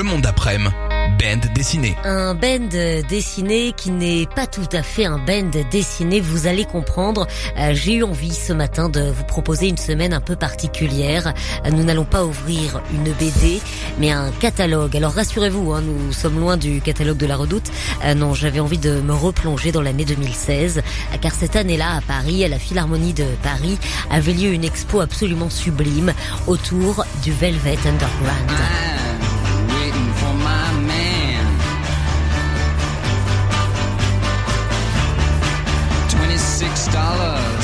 Le monde d'après-midi, band dessiné. Un band dessiné qui n'est pas tout à fait un band dessiné, vous allez comprendre. Euh, J'ai eu envie ce matin de vous proposer une semaine un peu particulière. Euh, Nous n'allons pas ouvrir une BD, mais un catalogue. Alors rassurez-vous, hein, nous sommes loin du catalogue de la Redoute. Euh, non, j'avais envie de me replonger dans l'année 2016, euh, car cette année-là, à Paris, à la Philharmonie de Paris, avait lieu une expo absolument sublime autour du Velvet Underground. waiting six dollars.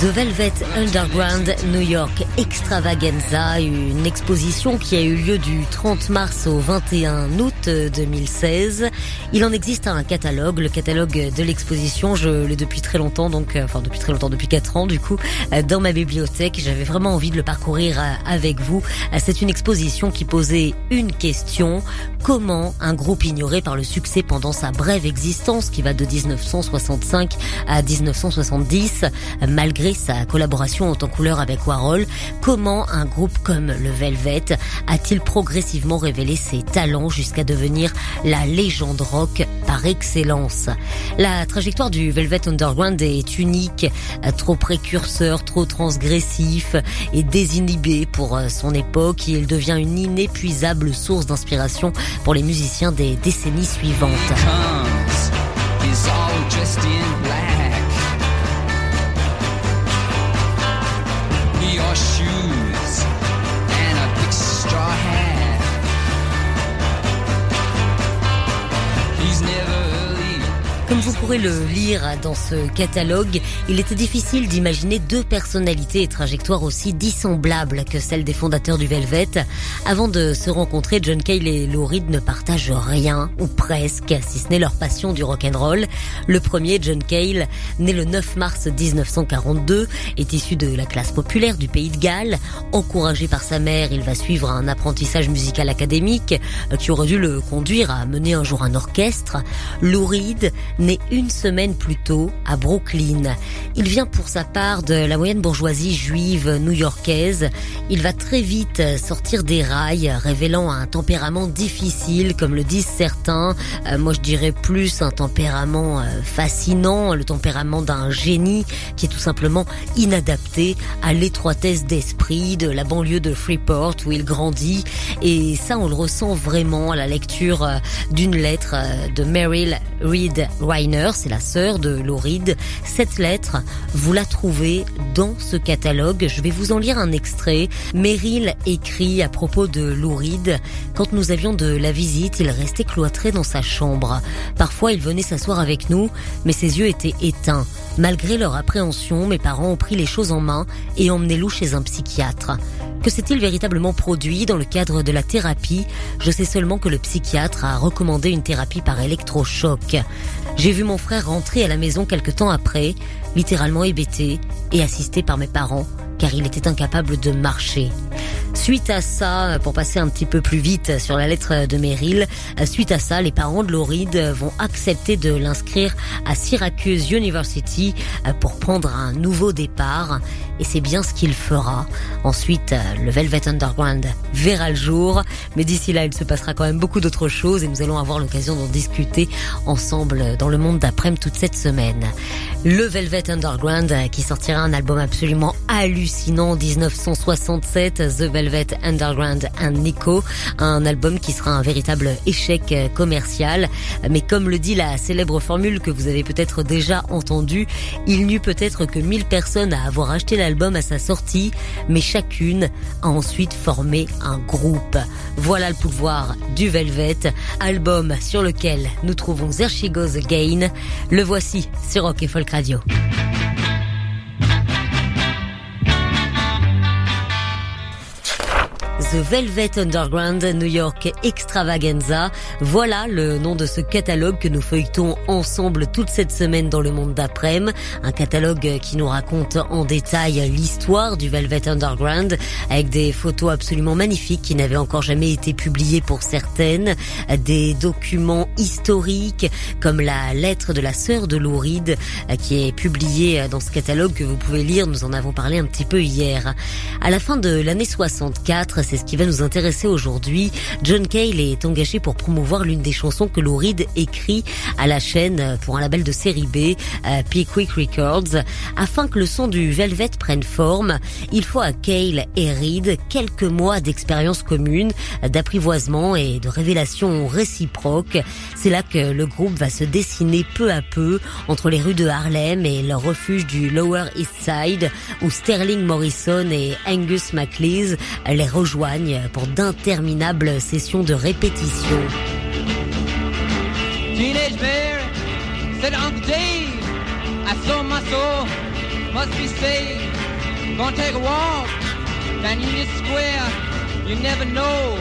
The Velvet Underground New York Extravaganza, une exposition qui a eu lieu du 30 mars au 21 août 2016. Il en existe un catalogue, le catalogue de l'exposition, je l'ai depuis très longtemps, donc euh, enfin depuis très longtemps, depuis 4 ans du coup, euh, dans ma bibliothèque. J'avais vraiment envie de le parcourir euh, avec vous. C'est une exposition qui posait une question comment un groupe ignoré par le succès pendant sa brève existence, qui va de 1965 à 1970, euh, sa collaboration en temps couleur avec Warhol, comment un groupe comme le Velvet a-t-il progressivement révélé ses talents jusqu'à devenir la légende rock par excellence? La trajectoire du Velvet Underground est unique, trop précurseur, trop transgressif et désinhibé pour euh, son époque. Il devient une inépuisable source d'inspiration pour les musiciens des décennies suivantes. Shoes pourrez le lire dans ce catalogue, il était difficile d'imaginer deux personnalités et trajectoires aussi dissemblables que celles des fondateurs du Velvet. Avant de se rencontrer, John Cale et Lou ne partagent rien, ou presque, si ce n'est leur passion du rock'n'roll. Le premier, John Cale, né le 9 mars 1942, est issu de la classe populaire du pays de Galles. Encouragé par sa mère, il va suivre un apprentissage musical académique qui aurait dû le conduire à mener un jour un orchestre. Lou Reed, né une semaine plus tôt à Brooklyn. Il vient pour sa part de la moyenne bourgeoisie juive new-yorkaise. Il va très vite sortir des rails, révélant un tempérament difficile, comme le disent certains. Euh, moi, je dirais plus un tempérament euh, fascinant, le tempérament d'un génie qui est tout simplement inadapté à l'étroitesse d'esprit de la banlieue de Freeport où il grandit. Et ça, on le ressent vraiment à la lecture euh, d'une lettre de Meryl Reed Reiner, c'est la sœur de Reed. Cette lettre, vous la trouvez dans ce catalogue. Je vais vous en lire un extrait. Meryl écrit à propos de Reed. Quand nous avions de la visite, il restait cloîtré dans sa chambre. Parfois, il venait s'asseoir avec nous, mais ses yeux étaient éteints. Malgré leur appréhension, mes parents ont pris les choses en main et emmené Lou chez un psychiatre. Que s'est-il véritablement produit dans le cadre de la thérapie? Je sais seulement que le psychiatre a recommandé une thérapie par électrochoc. J'ai vu mon frère rentrer à la maison quelque temps après, littéralement hébété et assisté par mes parents, car il était incapable de marcher. Suite à ça, pour passer un petit peu plus vite sur la lettre de Meryl, suite à ça, les parents de Lauride vont accepter de l'inscrire à Syracuse University pour prendre un nouveau départ. Et c'est bien ce qu'il fera. Ensuite, le Velvet Underground verra le jour. Mais d'ici là, il se passera quand même beaucoup d'autres choses et nous allons avoir l'occasion d'en discuter ensemble dans le monde d'après-midi toute cette semaine. Le Velvet Underground qui sortira un album absolument hallucinant en 1967, The Velvet Underground and Nico, un album qui sera un véritable échec commercial. Mais comme le dit la célèbre formule que vous avez peut-être déjà entendue, il n'y eut peut-être que 1000 personnes à avoir acheté l'album à sa sortie, mais chacune a ensuite formé un groupe. Voilà le pouvoir du Velvet, album sur lequel nous trouvons There Again. Le voici sur Rock et Folk Radio. The Velvet Underground New York Extravaganza. Voilà le nom de ce catalogue que nous feuilletons ensemble toute cette semaine dans le monde d'après. Un catalogue qui nous raconte en détail l'histoire du Velvet Underground avec des photos absolument magnifiques qui n'avaient encore jamais été publiées pour certaines, des documents historiques comme la lettre de la sœur de Lou Reed qui est publiée dans ce catalogue que vous pouvez lire. Nous en avons parlé un petit peu hier. À la fin de l'année 64, c'est ce qui va nous intéresser aujourd'hui. John Cale est engagé pour promouvoir l'une des chansons que Lou Reed écrit à la chaîne pour un label de série B, euh, Pickwick Records. Afin que le son du Velvet prenne forme, il faut à Cale et Reed quelques mois d'expérience commune, d'apprivoisement et de révélation réciproque. C'est là que le groupe va se dessiner peu à peu entre les rues de Harlem et leur refuge du Lower East Side, où Sterling Morrison et Angus MacLeese les rejoignent pour d'interminables sessions de répétition. Teenage Mary said to Uncle Dave, I saw my soul must be saved. Gonna take a walk down Union Square. You never know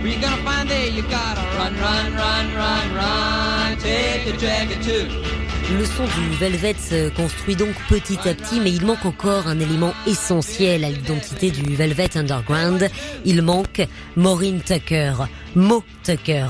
where you're gonna find there. You gotta run, run, run, run, run. Take a dragon too. Le son du Velvet se construit donc petit à petit, mais il manque encore un élément essentiel à l'identité du Velvet Underground. Il manque Maureen Tucker, Mo Tucker.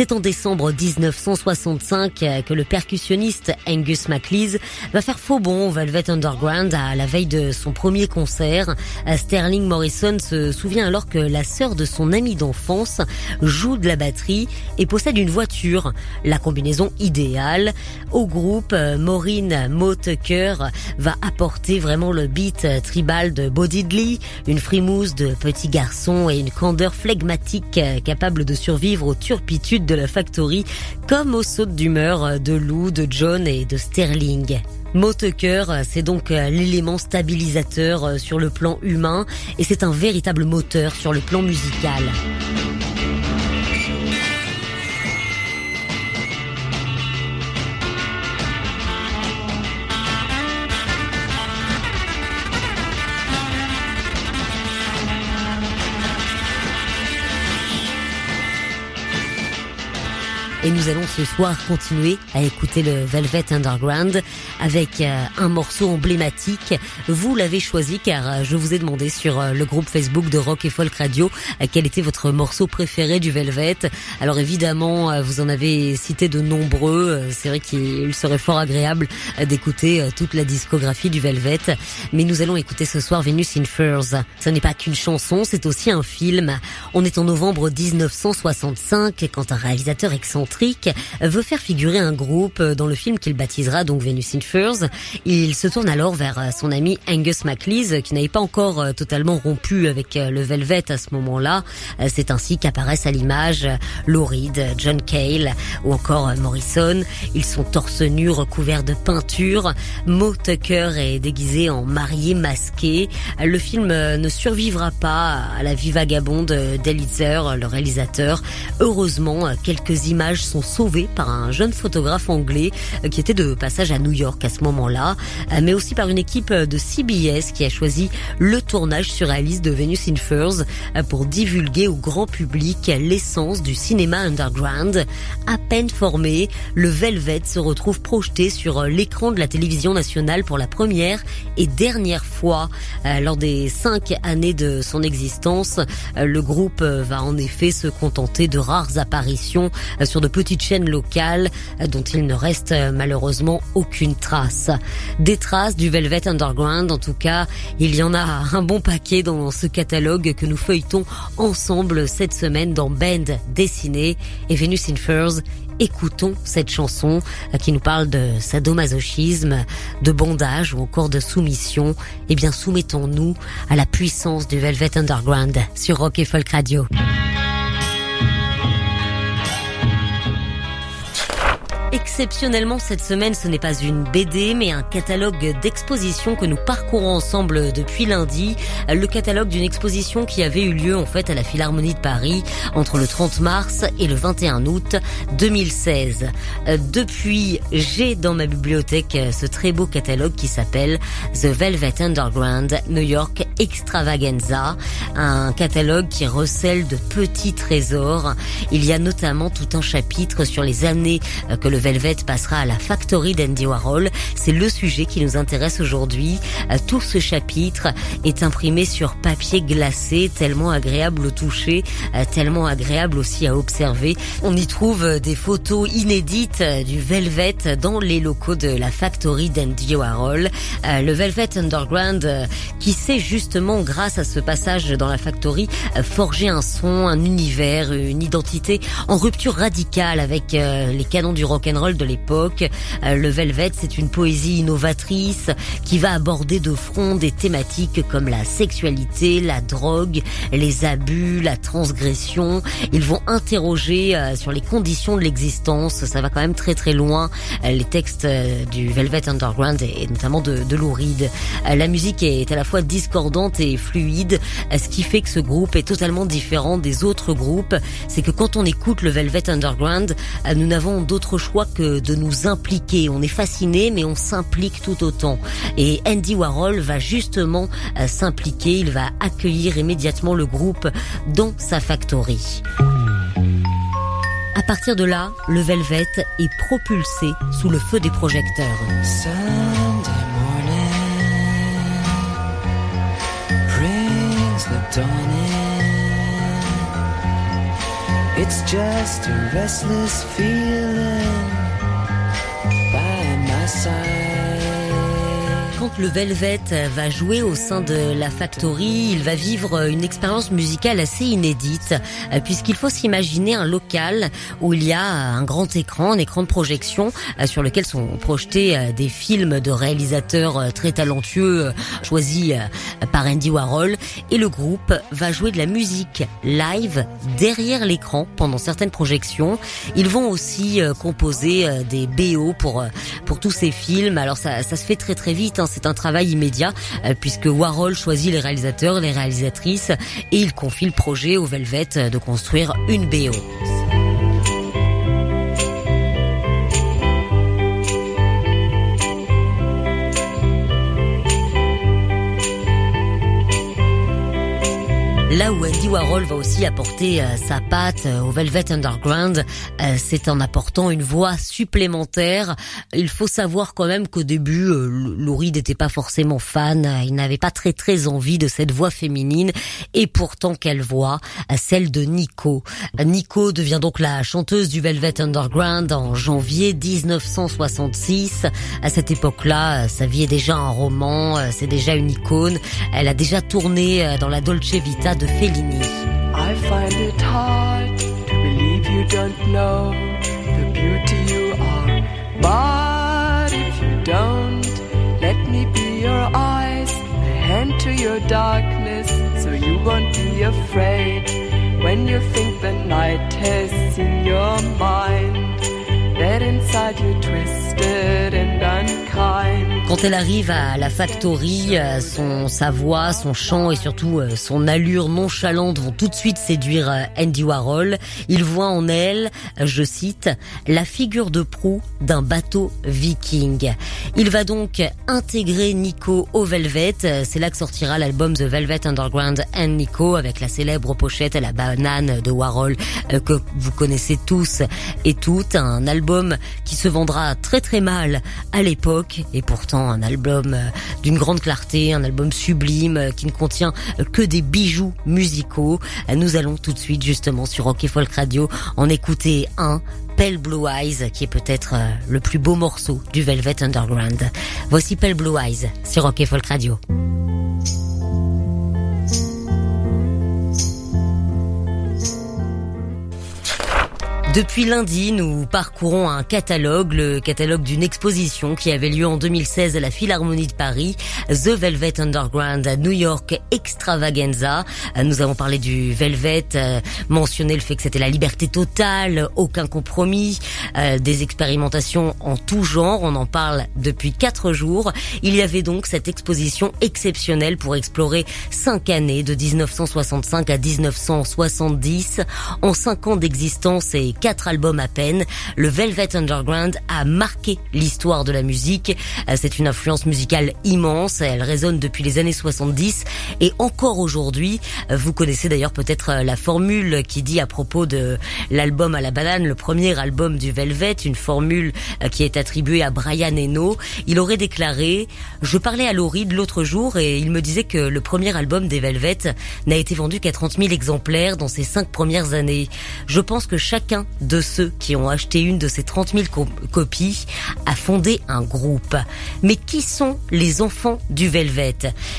C'est en décembre 1965 que le percussionniste Angus MacLeese va faire faux bon au Velvet Underground à la veille de son premier concert. Sterling Morrison se souvient alors que la sœur de son ami d'enfance joue de la batterie et possède une voiture, la combinaison idéale. Au groupe, Maureen Mo Tucker va apporter vraiment le beat tribal de Bo Diddley, une frimousse de petit garçon et une candeur flegmatique capable de survivre aux turpitudes de la factory comme aux sautes d'humeur de Lou, de John et de Sterling. Motucker, c'est donc l'élément stabilisateur sur le plan humain et c'est un véritable moteur sur le plan musical. Et nous allons ce soir continuer à écouter le Velvet Underground avec euh, un morceau emblématique. Vous l'avez choisi car euh, je vous ai demandé sur euh, le groupe Facebook de Rock et Folk Radio quel était votre morceau préféré du Velvet. Alors évidemment, vous en avez cité de nombreux. C'est vrai qu'il serait fort agréable d'écouter toute la discographie du Velvet. Mais nous allons écouter ce soir Venus in Furs. Ce n'est pas qu'une chanson, c'est aussi un film. On est en novembre 1965 quand un réalisateur excentrique veut faire figurer un groupe dans le film qu'il baptisera donc Venus in Furs. Il se tourne alors vers son ami Angus MacLeese qui n'avait pas encore totalement rompu avec le Velvet à ce moment-là. C'est ainsi qu'apparaissent à l'image Lou Reed, John Cale ou encore Morrison. Ils sont torse nu recouverts de peinture. Mo Tucker est déguisé en marié masqué. Le film ne survivra pas à la vie vagabonde d'Elitzer, le réalisateur. Heureusement, quelques images sont sauvés par un jeune photographe anglais euh, qui était de passage à New York à ce moment-là, euh, mais aussi par une équipe de CBS qui a choisi le tournage sur Alice de Venus in Furs euh, pour divulguer au grand public l'essence du cinéma underground. À peine formé, le Velvet se retrouve projeté sur l'écran de la télévision nationale pour la première et dernière fois lors des cinq années de son existence. Le groupe va en effet se contenter de rares apparitions sur de petites chaînes locales dont il ne reste malheureusement aucune trace. Des traces du Velvet Underground, en tout cas, il y en a un bon paquet dans ce catalogue que nous feuilletons ensemble cette semaine dans Band Dessiné et Venus in Furs écoutons cette chanson qui nous parle de sadomasochisme, de bondage ou encore de soumission. Eh bien, soumettons-nous à la puissance du Velvet Underground sur Rock et Folk Radio. Exceptionnellement, cette semaine, ce n'est pas une BD, mais un catalogue d'expositions que nous parcourons ensemble depuis lundi. Le catalogue d'une exposition qui avait eu lieu en fait à la Philharmonie de Paris entre le 30 mars et le 21 août 2016. Depuis, j'ai dans ma bibliothèque ce très beau catalogue qui s'appelle The Velvet Underground New York Extravaganza, un catalogue qui recèle de petits trésors. Il y a notamment tout un chapitre sur les années que le Velvet passera à la factory d'Andy Warhol. C'est le sujet qui nous intéresse aujourd'hui. Euh, tout ce chapitre est imprimé sur papier glacé, tellement agréable au toucher, euh, tellement agréable aussi à observer. On y trouve euh, des photos inédites du Velvet dans les locaux de la factory d'Andy Warhol. Le Velvet Underground qui sait justement, grâce à ce passage dans la factory, forger un son, un univers, une identité en rupture radicale avec les canons du rock de l'époque. Euh, le Velvet, c'est une poésie innovatrice qui va aborder de front des thématiques comme la sexualité, la drogue, les abus, la transgression. Ils vont interroger euh, sur les conditions de l'existence. Ça va quand même très très loin. Euh, les textes du Velvet Underground et notamment de, de Lou Reed. La musique est à la fois discordante et fluide, ce qui fait que ce groupe est totalement différent des autres groupes. C'est que quand on écoute le Velvet Underground, nous n'avons d'autre choix que de nous impliquer. On est fasciné, mais on s'implique tout autant. Et Andy Warhol va justement euh, s'impliquer. Il va accueillir immédiatement le groupe dans sa factory. À partir de là, le Velvet est propulsé sous le feu des projecteurs. It's just a restless feeling quand le Velvet va jouer au sein de la Factory, il va vivre une expérience musicale assez inédite, euh, puisqu'il faut s'imaginer un local où il y a un grand écran, un écran de projection, euh, sur lequel sont projetés euh, des films de réalisateurs très talentueux choisis par Andy Warhol, et le groupe va jouer de la musique live derrière l'écran pendant certaines projections. Ils vont aussi composer des BO pour pour tous ces films. Alors ça, ça se fait très très vite. Hein c'est un travail immédiat euh, puisque Warhol choisit les réalisateurs, les réalisatrices et il confie le projet au Velvet de construire une BO. Là où Warhol va aussi apporter euh, sa patte euh, au Velvet Underground, euh, c'est en apportant une voix supplémentaire. Il faut savoir quand même qu'au début, Laurie n'était pas forcément fan. Il n'avait pas très très envie de cette voix féminine. Et pourtant, quelle voix Celle de Nico. Nico devient donc la chanteuse du Velvet Underground en janvier 1966. À cette époque-là, sa vie est déjà un roman, c'est déjà une icône. Elle a déjà tourné dans la Dolce Vita de Fellini. I find it hard to believe you don't know the beauty you are. But if you don't, let me be your eyes, a hand to your darkness, so you won't be afraid when you think the night has in your mind. That inside you twisted and unkind. Quand elle arrive à la factory, euh, son, sa voix, son chant et surtout euh, son allure nonchalante vont tout de suite séduire euh, Andy Warhol. Il voit en elle, je cite, la figure de proue d'un bateau viking. Il va donc intégrer Nico au Velvet. C'est là que sortira l'album The Velvet Underground and Nico avec la célèbre pochette à la banane de Warhol que vous connaissez tous et toutes. Un album qui se vendra très très mal à l'époque et pourtant un album euh, d'une grande clarté, un album sublime euh, qui ne contient euh, que des bijoux musicaux. Nous allons tout de suite justement sur Rock Folk Radio en écouter un Pale Blue Eyes, qui est peut-être le plus beau morceau du Velvet Underground. Voici Pale Blue Eyes sur Rock Folk Radio. Depuis lundi, nous parcourons un catalogue, le catalogue d'une exposition qui avait lieu en 2016 à la Philharmonie de Paris, The Velvet Underground à New York Extravaganza. Nous avons parlé du Velvet, euh, mentionné le fait que c'était la liberté totale, aucun compromis, euh, des expérimentations en tout genre. On en parle depuis quatre jours. Il y avait donc cette exposition exceptionnelle pour explorer cinq années de 1965 à 1970. En cinq ans d'existence et quatre albums à peine, le Velvet Underground a marqué l'histoire de la musique. Euh, c'est une influence musicale immense, elle résonne depuis les années 70 et encore aujourd'hui. Euh, vous connaissez d'ailleurs peut-être euh, la formule qui dit à propos de l'album à la banane, le premier album du Velvet, une formule qui est attribuée à Brian Eno. Il aurait déclaré "Je parlais à Laurie de l'autre jour et il me disait que le premier album des Velvet n'a été vendu qu'à 30 000 exemplaires dans ses cinq premières années. Je pense que chacun de ceux qui ont acheté une de ces 30 000 copies a fondé un groupe. Mais qui sont les enfants du Velvet?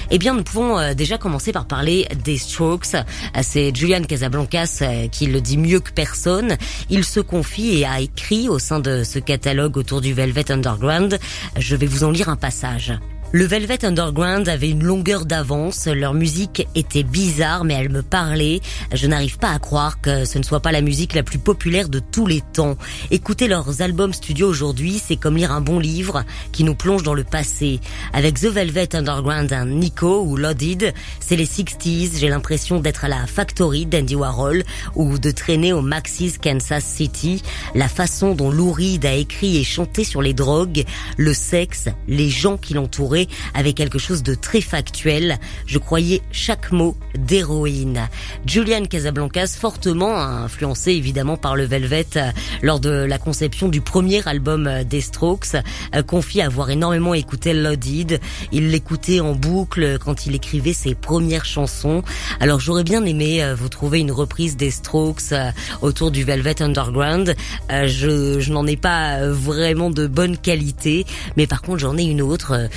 Eh bien, nous pouvons euh, déjà commencer par parler des Strokes. C'est Julian Casablancas euh, qui le dit mieux que personne. Il se confie et a écrit au sein de ce catalogue autour du Velvet Underground. Je vais vous en lire un passage. Le Velvet Underground avait une longueur d'avance, leur musique était bizarre mais elle me parlait. Je n'arrive pas à croire que ce ne soit pas la musique la plus populaire de tous les temps. Écouter leurs albums studio aujourd'hui, c'est comme lire un bon livre qui nous plonge dans le passé. Avec The Velvet Underground, un Nico ou Loaded, c'est les 60s, j'ai l'impression d'être à la Factory d'Andy Warhol ou de traîner au Maxis Kansas City. La façon dont Lou Reed a écrit et chanté sur les drogues, le sexe, les gens qui l'entouraient avec quelque chose de très factuel. Je croyais chaque mot d'héroïne. Julian Casablancas, fortement influencé évidemment par le Velvet euh, lors de la conception du premier album euh, des Strokes, euh, confie avoir énormément écouté Loaded. Il l'écoutait en boucle quand il écrivait ses premières chansons. Alors j'aurais bien aimé vous trouver une reprise des Strokes autour du Velvet Underground. Je, je n'en ai pas vraiment de bonne qualité, mais par contre j'en ai une autre,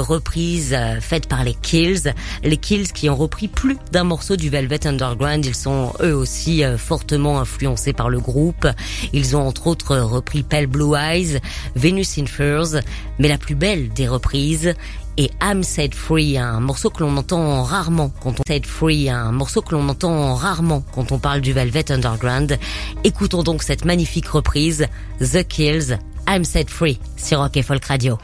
reprise euh, faite par les Kills. Les Kills qui ont repris plus d'un morceau du Velvet Underground. Ils sont eux aussi euh, fortement influencés par le groupe. Ils ont entre autres repris Pale Blue Eyes, Venus in Furs, mais la plus belle des reprises est I'm Set Free, un morceau que l'on entend rarement quand on Set Free, un morceau que l'on entend rarement quand on parle du Velvet Underground. Écoutons donc cette magnifique reprise, The Kills, I'm Set Free, sur Rock et Folk Radio.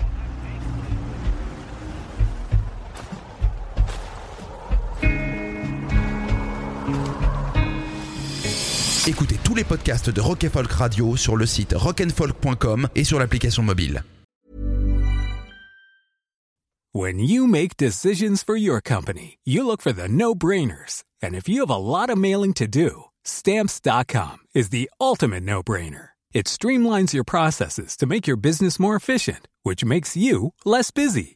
Écoutez tous les podcasts de Rock Folk Radio sur le site rockandfolk.com et sur l'application mobile. When you make decisions for your company, you look for the no-brainers. And if you have a lot of mailing to do, stamps.com is the ultimate no-brainer. It streamlines your processes to make your business more efficient, which makes you less busy.